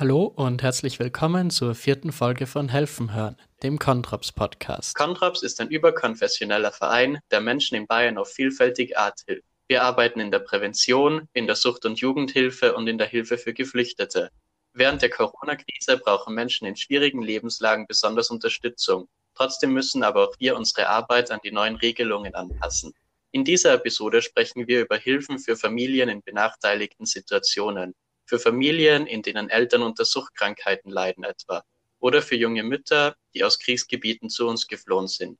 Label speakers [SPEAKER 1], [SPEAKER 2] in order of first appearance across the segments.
[SPEAKER 1] Hallo und herzlich willkommen zur vierten Folge von Helfen hören, dem Kontraps Podcast.
[SPEAKER 2] Kontraps ist ein überkonfessioneller Verein, der Menschen in Bayern auf vielfältige Art hilft. Wir arbeiten in der Prävention, in der Sucht- und Jugendhilfe und in der Hilfe für Geflüchtete. Während der Corona-Krise brauchen Menschen in schwierigen Lebenslagen besonders Unterstützung. Trotzdem müssen aber auch wir unsere Arbeit an die neuen Regelungen anpassen. In dieser Episode sprechen wir über Hilfen für Familien in benachteiligten Situationen für Familien, in denen Eltern unter Suchtkrankheiten leiden etwa, oder für junge Mütter, die aus Kriegsgebieten zu uns geflohen sind.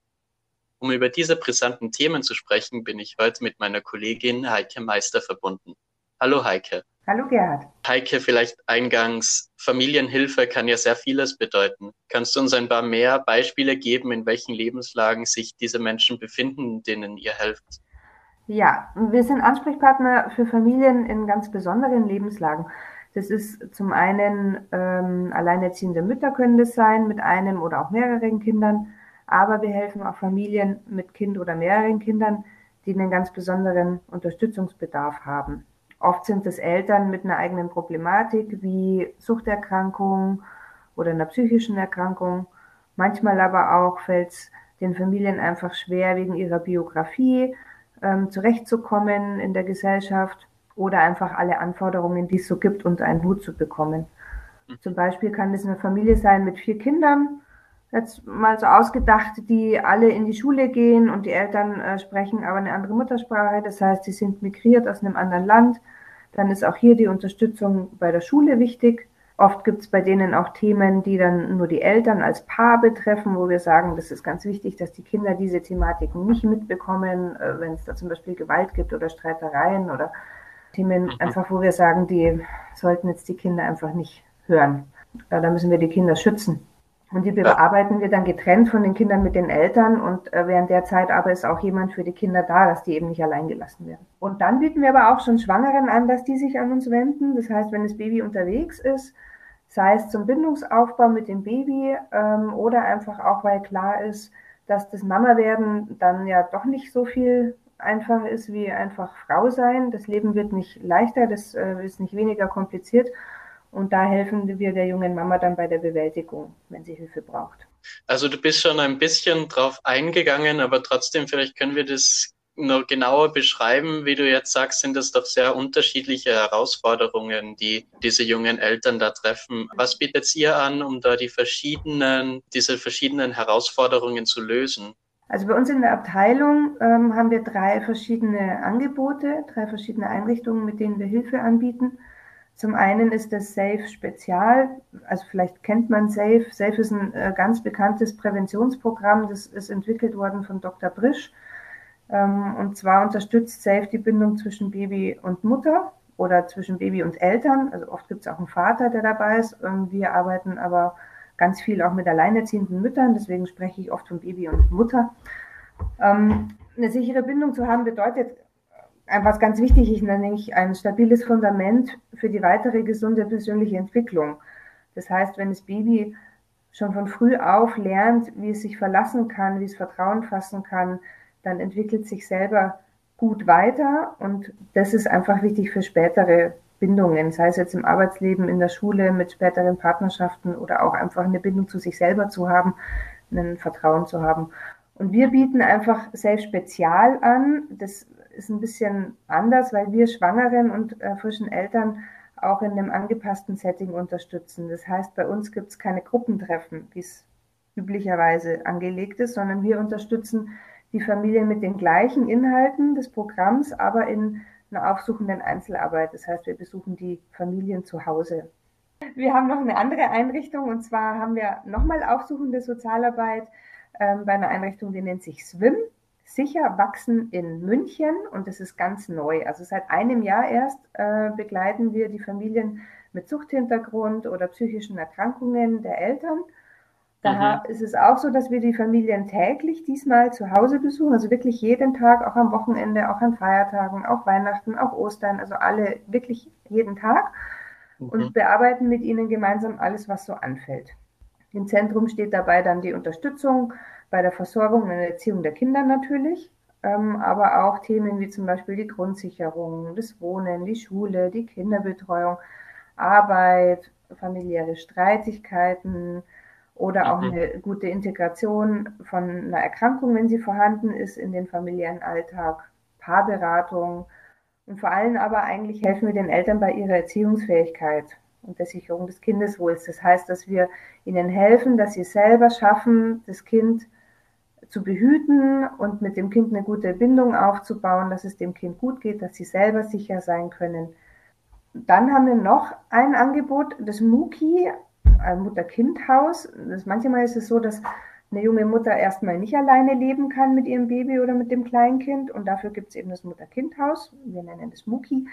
[SPEAKER 2] Um über diese brisanten Themen zu sprechen, bin ich heute mit meiner Kollegin Heike Meister verbunden. Hallo Heike.
[SPEAKER 3] Hallo Gerhard.
[SPEAKER 2] Heike, vielleicht eingangs, Familienhilfe kann ja sehr vieles bedeuten. Kannst du uns ein paar mehr Beispiele geben, in welchen Lebenslagen sich diese Menschen befinden, denen ihr helft?
[SPEAKER 3] Ja, wir sind Ansprechpartner für Familien in ganz besonderen Lebenslagen. Das ist zum einen ähm, alleinerziehende Mütter können das sein mit einem oder auch mehreren Kindern, aber wir helfen auch Familien mit Kind oder mehreren Kindern, die einen ganz besonderen Unterstützungsbedarf haben. Oft sind es Eltern mit einer eigenen Problematik wie Suchterkrankung oder einer psychischen Erkrankung. Manchmal aber auch fällt es den Familien einfach schwer wegen ihrer Biografie ähm, zurechtzukommen in der Gesellschaft oder einfach alle Anforderungen, die es so gibt, unter einen Hut zu bekommen. Mhm. Zum Beispiel kann es eine Familie sein mit vier Kindern, jetzt mal so ausgedacht, die alle in die Schule gehen und die Eltern äh, sprechen aber eine andere Muttersprache, das heißt, sie sind migriert aus einem anderen Land. Dann ist auch hier die Unterstützung bei der Schule wichtig. Oft gibt es bei denen auch Themen, die dann nur die Eltern als Paar betreffen, wo wir sagen, das ist ganz wichtig, dass die Kinder diese Thematiken nicht mitbekommen, äh, wenn es da zum Beispiel Gewalt gibt oder Streitereien oder Themen, mhm. einfach wo wir sagen, die sollten jetzt die Kinder einfach nicht hören. Da müssen wir die Kinder schützen. Und die bearbeiten wir dann getrennt von den Kindern mit den Eltern und äh, während der Zeit aber ist auch jemand für die Kinder da, dass die eben nicht allein gelassen werden. Und dann bieten wir aber auch schon Schwangeren an, dass die sich an uns wenden. Das heißt, wenn das Baby unterwegs ist, sei es zum Bindungsaufbau mit dem Baby ähm, oder einfach auch, weil klar ist, dass das Mama-Werden dann ja doch nicht so viel einfacher ist wie einfach Frau sein. Das Leben wird nicht leichter, das äh, ist nicht weniger kompliziert. Und da helfen wir der jungen Mama dann bei der Bewältigung, wenn sie Hilfe braucht.
[SPEAKER 2] Also du bist schon ein bisschen drauf eingegangen, aber trotzdem, vielleicht können wir das noch genauer beschreiben, wie du jetzt sagst, sind das doch sehr unterschiedliche Herausforderungen, die diese jungen Eltern da treffen. Was bietet ihr an, um da die verschiedenen, diese verschiedenen Herausforderungen zu lösen?
[SPEAKER 3] Also bei uns in der Abteilung ähm, haben wir drei verschiedene Angebote, drei verschiedene Einrichtungen, mit denen wir Hilfe anbieten. Zum einen ist das SAFE Spezial, also vielleicht kennt man SAFE. SAFE ist ein äh, ganz bekanntes Präventionsprogramm, das ist entwickelt worden von Dr. Brisch. Ähm, und zwar unterstützt SAFE die Bindung zwischen Baby und Mutter oder zwischen Baby und Eltern. Also oft gibt es auch einen Vater, der dabei ist. Ähm, wir arbeiten aber ganz viel auch mit alleinerziehenden Müttern, deswegen spreche ich oft von Baby und Mutter. Ähm, eine sichere Bindung zu haben bedeutet was ganz wichtig ist, nämlich ein stabiles Fundament für die weitere gesunde persönliche Entwicklung. Das heißt, wenn das Baby schon von früh auf lernt, wie es sich verlassen kann, wie es Vertrauen fassen kann, dann entwickelt sich selber gut weiter und das ist einfach wichtig für spätere Bindungen, sei es jetzt im Arbeitsleben, in der Schule, mit späteren Partnerschaften oder auch einfach eine Bindung zu sich selber zu haben, ein Vertrauen zu haben. Und wir bieten einfach Safe Spezial an. Das ist ein bisschen anders, weil wir Schwangeren und äh, frischen Eltern auch in einem angepassten Setting unterstützen. Das heißt, bei uns gibt es keine Gruppentreffen, wie es üblicherweise angelegt ist, sondern wir unterstützen die Familien mit den gleichen Inhalten des Programms, aber in einer aufsuchenden Einzelarbeit. Das heißt, wir besuchen die Familien zu Hause. Wir haben noch eine andere Einrichtung und zwar haben wir nochmal aufsuchende Sozialarbeit ähm, bei einer Einrichtung, die nennt sich SWIM. Sicher wachsen in München und das ist ganz neu. Also seit einem Jahr erst äh, begleiten wir die Familien mit Suchthintergrund oder psychischen Erkrankungen der Eltern. Da mhm. ist es auch so, dass wir die Familien täglich diesmal zu Hause besuchen, also wirklich jeden Tag, auch am Wochenende, auch an Feiertagen, auch Weihnachten, auch Ostern, also alle wirklich jeden Tag mhm. und bearbeiten mit ihnen gemeinsam alles, was so anfällt. Im Zentrum steht dabei dann die Unterstützung bei der Versorgung und Erziehung der Kinder natürlich, ähm, aber auch Themen wie zum Beispiel die Grundsicherung, das Wohnen, die Schule, die Kinderbetreuung, Arbeit, familiäre Streitigkeiten oder auch mhm. eine gute Integration von einer Erkrankung, wenn sie vorhanden ist, in den familiären Alltag, Paarberatung und vor allem aber eigentlich helfen wir den Eltern bei ihrer Erziehungsfähigkeit und der Sicherung des Kindeswohls. Das heißt, dass wir ihnen helfen, dass sie selber schaffen, das Kind zu behüten und mit dem Kind eine gute Bindung aufzubauen, dass es dem Kind gut geht, dass sie selber sicher sein können. Dann haben wir noch ein Angebot, das Muki, ein Mutter-Kind-Haus. Manchmal ist es so, dass eine junge Mutter erstmal nicht alleine leben kann mit ihrem Baby oder mit dem Kleinkind und dafür gibt es eben das Mutter-Kind-Haus. Wir nennen es Muki.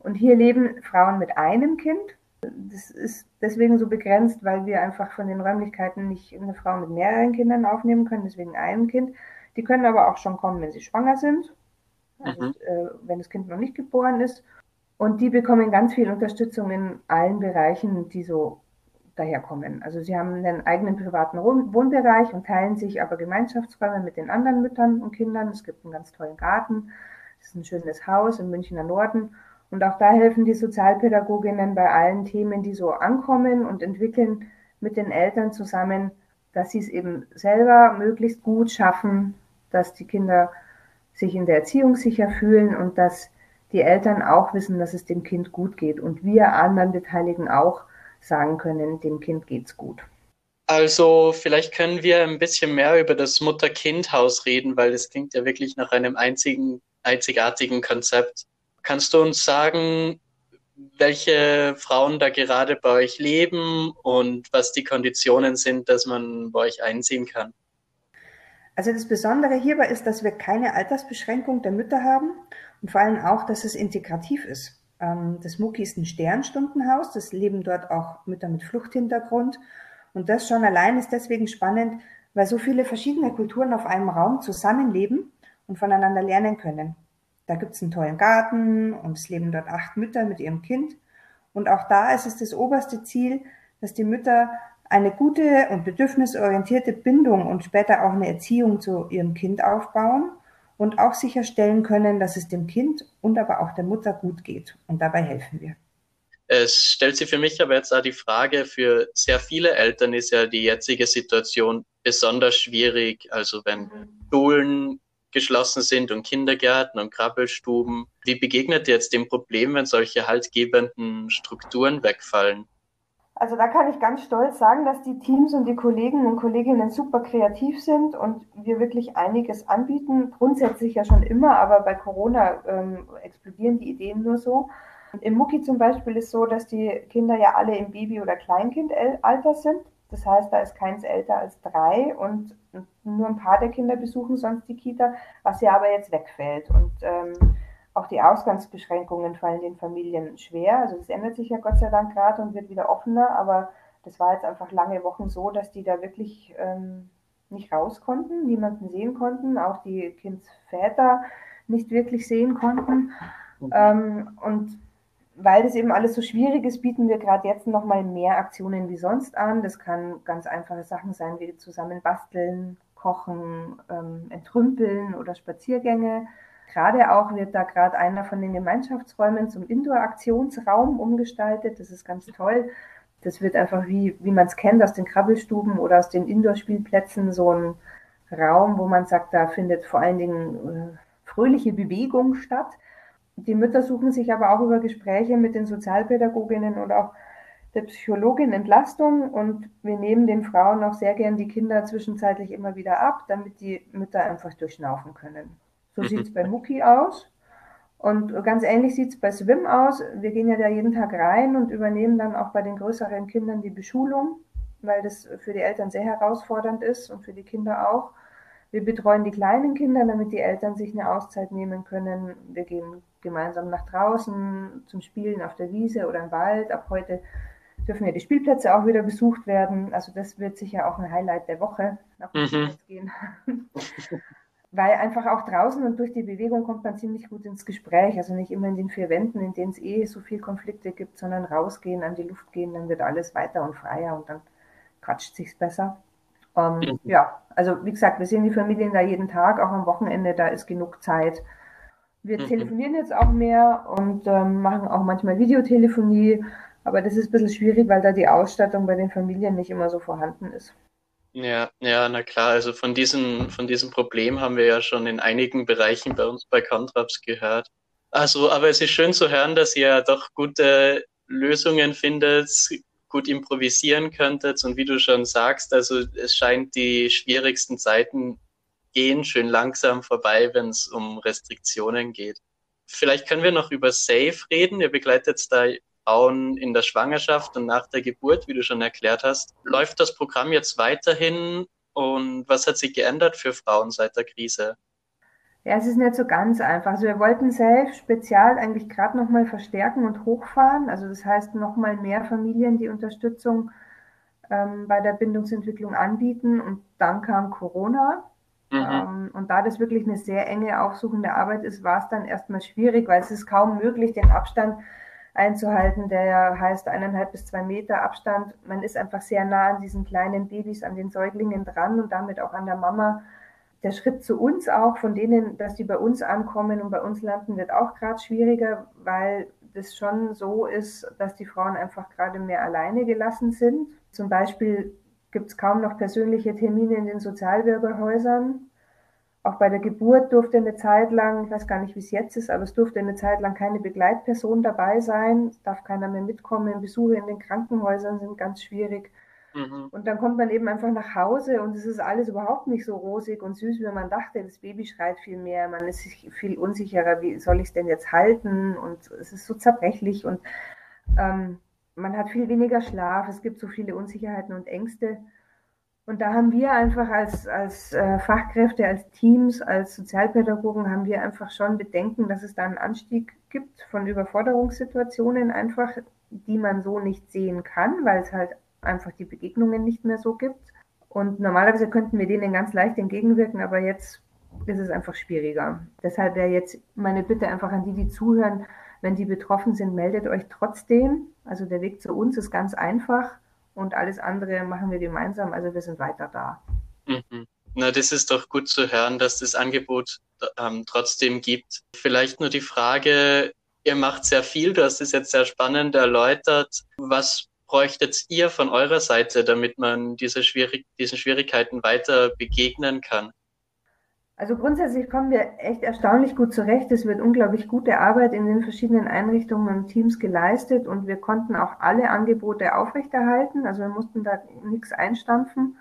[SPEAKER 3] Und hier leben Frauen mit einem Kind das ist deswegen so begrenzt, weil wir einfach von den Räumlichkeiten nicht eine Frau mit mehreren Kindern aufnehmen können, deswegen einem Kind. Die können aber auch schon kommen, wenn sie schwanger sind, also, mhm. äh, wenn das Kind noch nicht geboren ist. Und die bekommen ganz viel Unterstützung in allen Bereichen, die so daherkommen. Also sie haben einen eigenen privaten Wohnbereich und teilen sich aber Gemeinschaftsräume mit den anderen Müttern und Kindern. Es gibt einen ganz tollen Garten. Es ist ein schönes Haus im Münchner Norden. Und auch da helfen die Sozialpädagoginnen bei allen Themen, die so ankommen und entwickeln mit den Eltern zusammen, dass sie es eben selber möglichst gut schaffen, dass die Kinder sich in der Erziehung sicher fühlen und dass die Eltern auch wissen, dass es dem Kind gut geht und wir anderen Beteiligten auch sagen können, dem Kind geht's gut.
[SPEAKER 2] Also vielleicht können wir ein bisschen mehr über das Mutter-Kind-Haus reden, weil das klingt ja wirklich nach einem einzigen, einzigartigen Konzept. Kannst du uns sagen, welche Frauen da gerade bei euch leben und was die Konditionen sind, dass man bei euch einziehen kann?
[SPEAKER 3] Also das Besondere hierbei ist, dass wir keine Altersbeschränkung der Mütter haben und vor allem auch, dass es integrativ ist. Ähm, das Mucki ist ein Sternstundenhaus, das leben dort auch Mütter mit Fluchthintergrund. Und das schon allein ist deswegen spannend, weil so viele verschiedene Kulturen auf einem Raum zusammenleben und voneinander lernen können. Da gibt es einen tollen Garten und es leben dort acht Mütter mit ihrem Kind. Und auch da ist es das oberste Ziel, dass die Mütter eine gute und bedürfnisorientierte Bindung und später auch eine Erziehung zu ihrem Kind aufbauen und auch sicherstellen können, dass es dem Kind und aber auch der Mutter gut geht. Und dabei helfen wir.
[SPEAKER 2] Es stellt sich für mich aber jetzt auch die Frage, für sehr viele Eltern ist ja die jetzige Situation besonders schwierig. Also wenn. Schulen geschlossen sind und Kindergärten und Krabbelstuben. Wie begegnet ihr jetzt dem Problem, wenn solche haltgebenden Strukturen wegfallen?
[SPEAKER 3] Also da kann ich ganz stolz sagen, dass die Teams und die Kollegen und Kolleginnen super kreativ sind und wir wirklich einiges anbieten. Grundsätzlich ja schon immer, aber bei Corona ähm, explodieren die Ideen nur so. Im Mucki zum Beispiel ist so, dass die Kinder ja alle im Baby- oder Kleinkindalter sind. Das heißt, da ist keins älter als drei und nur ein paar der Kinder besuchen sonst die Kita, was ja aber jetzt wegfällt. Und ähm, auch die Ausgangsbeschränkungen fallen den Familien schwer. Also das ändert sich ja Gott sei Dank gerade und wird wieder offener, aber das war jetzt einfach lange Wochen so, dass die da wirklich ähm, nicht raus konnten, niemanden sehen konnten, auch die Kindsväter nicht wirklich sehen konnten. Mhm. Ähm, und weil das eben alles so schwierig ist, bieten wir gerade jetzt noch mal mehr Aktionen wie sonst an. Das kann ganz einfache Sachen sein, wie zusammen basteln, kochen, ähm, entrümpeln oder Spaziergänge. Gerade auch wird da gerade einer von den Gemeinschaftsräumen zum Indoor-Aktionsraum umgestaltet. Das ist ganz toll. Das wird einfach, wie, wie man es kennt aus den Krabbelstuben oder aus den Indoor-Spielplätzen, so ein Raum, wo man sagt, da findet vor allen Dingen äh, fröhliche Bewegung statt. Die Mütter suchen sich aber auch über Gespräche mit den Sozialpädagoginnen und auch der Psychologin Entlastung und wir nehmen den Frauen auch sehr gern die Kinder zwischenzeitlich immer wieder ab, damit die Mütter einfach durchschnaufen können. So mhm. sieht es bei Muki aus. Und ganz ähnlich sieht es bei Swim aus. Wir gehen ja da jeden Tag rein und übernehmen dann auch bei den größeren Kindern die Beschulung, weil das für die Eltern sehr herausfordernd ist und für die Kinder auch. Wir betreuen die kleinen Kinder, damit die Eltern sich eine Auszeit nehmen können. Wir gehen gemeinsam nach draußen zum Spielen auf der Wiese oder im Wald. Ab heute dürfen ja die Spielplätze auch wieder besucht werden. Also das wird sicher auch ein Highlight der Woche, nach mhm. gehen. Weil einfach auch draußen und durch die Bewegung kommt man ziemlich gut ins Gespräch. Also nicht immer in den vier Wänden, in denen es eh so viel Konflikte gibt, sondern rausgehen, an die Luft gehen, dann wird alles weiter und freier und dann quatscht sich's besser. Ähm, mhm. Ja, also wie gesagt, wir sehen die Familien da jeden Tag, auch am Wochenende, da ist genug Zeit. Wir mhm. telefonieren jetzt auch mehr und ähm, machen auch manchmal Videotelefonie, Aber das ist ein bisschen schwierig, weil da die Ausstattung bei den Familien nicht immer so vorhanden ist.
[SPEAKER 2] Ja, ja, na klar. Also von diesem, von diesem Problem haben wir ja schon in einigen Bereichen bei uns bei Contraps gehört. Also, aber es ist schön zu hören, dass ihr doch gute Lösungen findet, gut improvisieren könntet. Und wie du schon sagst, also es scheint die schwierigsten Zeiten gehen schön langsam vorbei, wenn es um Restriktionen geht. Vielleicht können wir noch über Safe reden. Ihr begleitet da Frauen in der Schwangerschaft und nach der Geburt, wie du schon erklärt hast. Läuft das Programm jetzt weiterhin und was hat sich geändert für Frauen seit der Krise?
[SPEAKER 3] Ja, es ist nicht so ganz einfach. Also wir wollten Safe spezial eigentlich gerade nochmal verstärken und hochfahren. Also das heißt nochmal mehr Familien die Unterstützung ähm, bei der Bindungsentwicklung anbieten. Und dann kam Corona. Mhm. Ähm, und da das wirklich eine sehr enge aufsuchende Arbeit ist, war es dann erstmal schwierig, weil es ist kaum möglich, den Abstand einzuhalten, der ja heißt eineinhalb bis zwei Meter Abstand. Man ist einfach sehr nah an diesen kleinen Babys, an den Säuglingen dran und damit auch an der Mama. Der Schritt zu uns auch, von denen, dass die bei uns ankommen und bei uns landen, wird auch gerade schwieriger, weil das schon so ist, dass die Frauen einfach gerade mehr alleine gelassen sind. Zum Beispiel gibt es kaum noch persönliche Termine in den Sozialbürgerhäusern. Auch bei der Geburt durfte eine Zeit lang, ich weiß gar nicht, wie es jetzt ist, aber es durfte eine Zeit lang keine Begleitperson dabei sein. Es darf keiner mehr mitkommen. Besuche in den Krankenhäusern sind ganz schwierig. Mhm. Und dann kommt man eben einfach nach Hause und es ist alles überhaupt nicht so rosig und süß, wie man dachte. Das Baby schreit viel mehr, man ist sich viel unsicherer, wie soll ich es denn jetzt halten? Und es ist so zerbrechlich und ähm, man hat viel weniger Schlaf, es gibt so viele Unsicherheiten und Ängste. Und da haben wir einfach als, als äh, Fachkräfte, als Teams, als Sozialpädagogen, haben wir einfach schon Bedenken, dass es da einen Anstieg gibt von Überforderungssituationen einfach, die man so nicht sehen kann, weil es halt einfach die Begegnungen nicht mehr so gibt. Und normalerweise könnten wir denen ganz leicht entgegenwirken, aber jetzt ist es einfach schwieriger. Deshalb wäre jetzt meine Bitte einfach an die, die zuhören, wenn die betroffen sind, meldet euch trotzdem. Also der Weg zu uns ist ganz einfach und alles andere machen wir gemeinsam. Also wir sind weiter da.
[SPEAKER 2] Mhm. Na, das ist doch gut zu hören, dass das Angebot ähm, trotzdem gibt. Vielleicht nur die Frage, ihr macht sehr viel, du hast es jetzt sehr spannend erläutert. Was bräuchtet ihr von eurer Seite, damit man diese Schwierig diesen Schwierigkeiten weiter begegnen kann?
[SPEAKER 3] Also grundsätzlich kommen wir echt erstaunlich gut zurecht. Es wird unglaublich gute Arbeit in den verschiedenen Einrichtungen und Teams geleistet und wir konnten auch alle Angebote aufrechterhalten. Also wir mussten da nichts einstampfen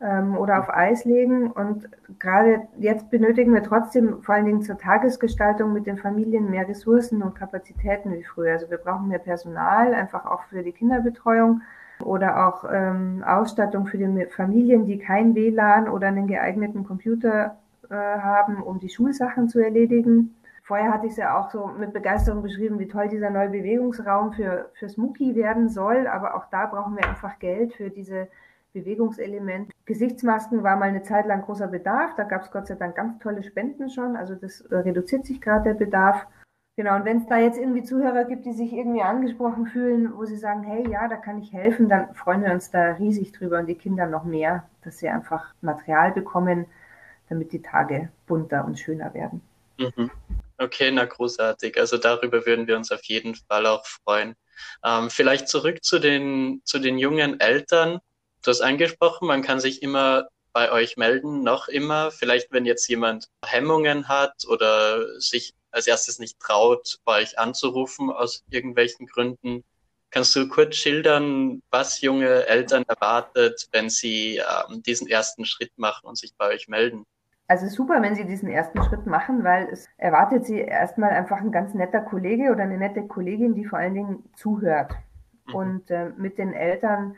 [SPEAKER 3] ähm, oder auf Eis legen. Und gerade jetzt benötigen wir trotzdem vor allen Dingen zur Tagesgestaltung mit den Familien mehr Ressourcen und Kapazitäten wie früher. Also wir brauchen mehr Personal, einfach auch für die Kinderbetreuung oder auch ähm, Ausstattung für die Familien, die kein WLAN oder einen geeigneten Computer äh, haben, um die Schulsachen zu erledigen. Vorher hatte ich es ja auch so mit Begeisterung beschrieben, wie toll dieser neue Bewegungsraum für, für Smuki werden soll. Aber auch da brauchen wir einfach Geld für diese Bewegungselemente. Gesichtsmasken war mal eine Zeit lang großer Bedarf. Da gab es Gott sei Dank ganz tolle Spenden schon. Also das äh, reduziert sich gerade der Bedarf. Genau, und wenn es da jetzt irgendwie Zuhörer gibt, die sich irgendwie angesprochen fühlen, wo sie sagen, hey, ja, da kann ich helfen, dann freuen wir uns da riesig drüber und die Kinder noch mehr, dass sie einfach Material bekommen, damit die Tage bunter und schöner werden.
[SPEAKER 2] Mhm. Okay, na großartig. Also darüber würden wir uns auf jeden Fall auch freuen. Ähm, vielleicht zurück zu den, zu den jungen Eltern. Du hast angesprochen, man kann sich immer bei euch melden, noch immer. Vielleicht, wenn jetzt jemand Hemmungen hat oder sich als erstes nicht traut, bei euch anzurufen aus irgendwelchen Gründen. Kannst du kurz schildern, was junge Eltern erwartet, wenn sie ähm, diesen ersten Schritt machen und sich bei euch melden?
[SPEAKER 3] Also super, wenn Sie diesen ersten Schritt machen, weil es erwartet Sie erstmal einfach ein ganz netter Kollege oder eine nette Kollegin, die vor allen Dingen zuhört mhm. und äh, mit den Eltern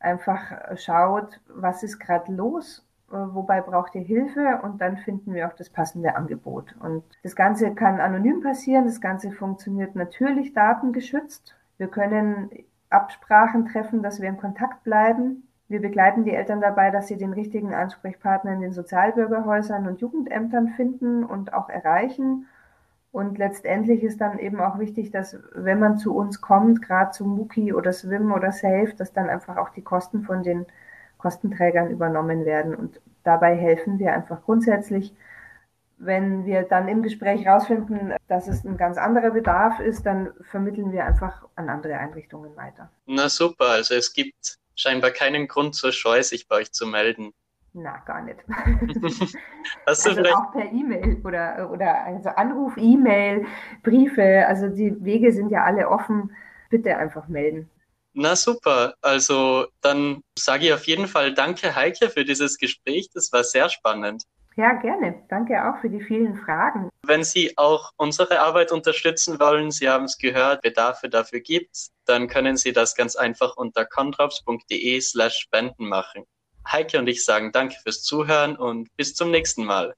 [SPEAKER 3] einfach schaut, was ist gerade los, äh, wobei braucht ihr Hilfe und dann finden wir auch das passende Angebot. Und das Ganze kann anonym passieren, das Ganze funktioniert natürlich datengeschützt. Wir können Absprachen treffen, dass wir in Kontakt bleiben. Wir begleiten die Eltern dabei, dass sie den richtigen Ansprechpartner in den Sozialbürgerhäusern und Jugendämtern finden und auch erreichen. Und letztendlich ist dann eben auch wichtig, dass wenn man zu uns kommt, gerade zu Muki oder Swim oder Safe, dass dann einfach auch die Kosten von den Kostenträgern übernommen werden. Und dabei helfen wir einfach grundsätzlich, wenn wir dann im Gespräch herausfinden, dass es ein ganz anderer Bedarf ist, dann vermitteln wir einfach an andere Einrichtungen weiter.
[SPEAKER 2] Na super, also es gibt scheinbar keinen Grund zur Scheu, sich bei euch zu melden.
[SPEAKER 3] Na, gar nicht.
[SPEAKER 2] Hast du
[SPEAKER 3] also
[SPEAKER 2] vielleicht
[SPEAKER 3] auch per E-Mail oder, oder also Anruf, E-Mail, Briefe, also die Wege sind ja alle offen. Bitte einfach melden.
[SPEAKER 2] Na super, also dann sage ich auf jeden Fall danke Heike für dieses Gespräch, das war sehr spannend.
[SPEAKER 3] Ja, gerne. Danke auch für die vielen Fragen.
[SPEAKER 2] Wenn Sie auch unsere Arbeit unterstützen wollen, Sie haben es gehört, Bedarfe dafür gibt, dann können Sie das ganz einfach unter controps.de slash spenden machen. Heike und ich sagen danke fürs Zuhören und bis zum nächsten Mal.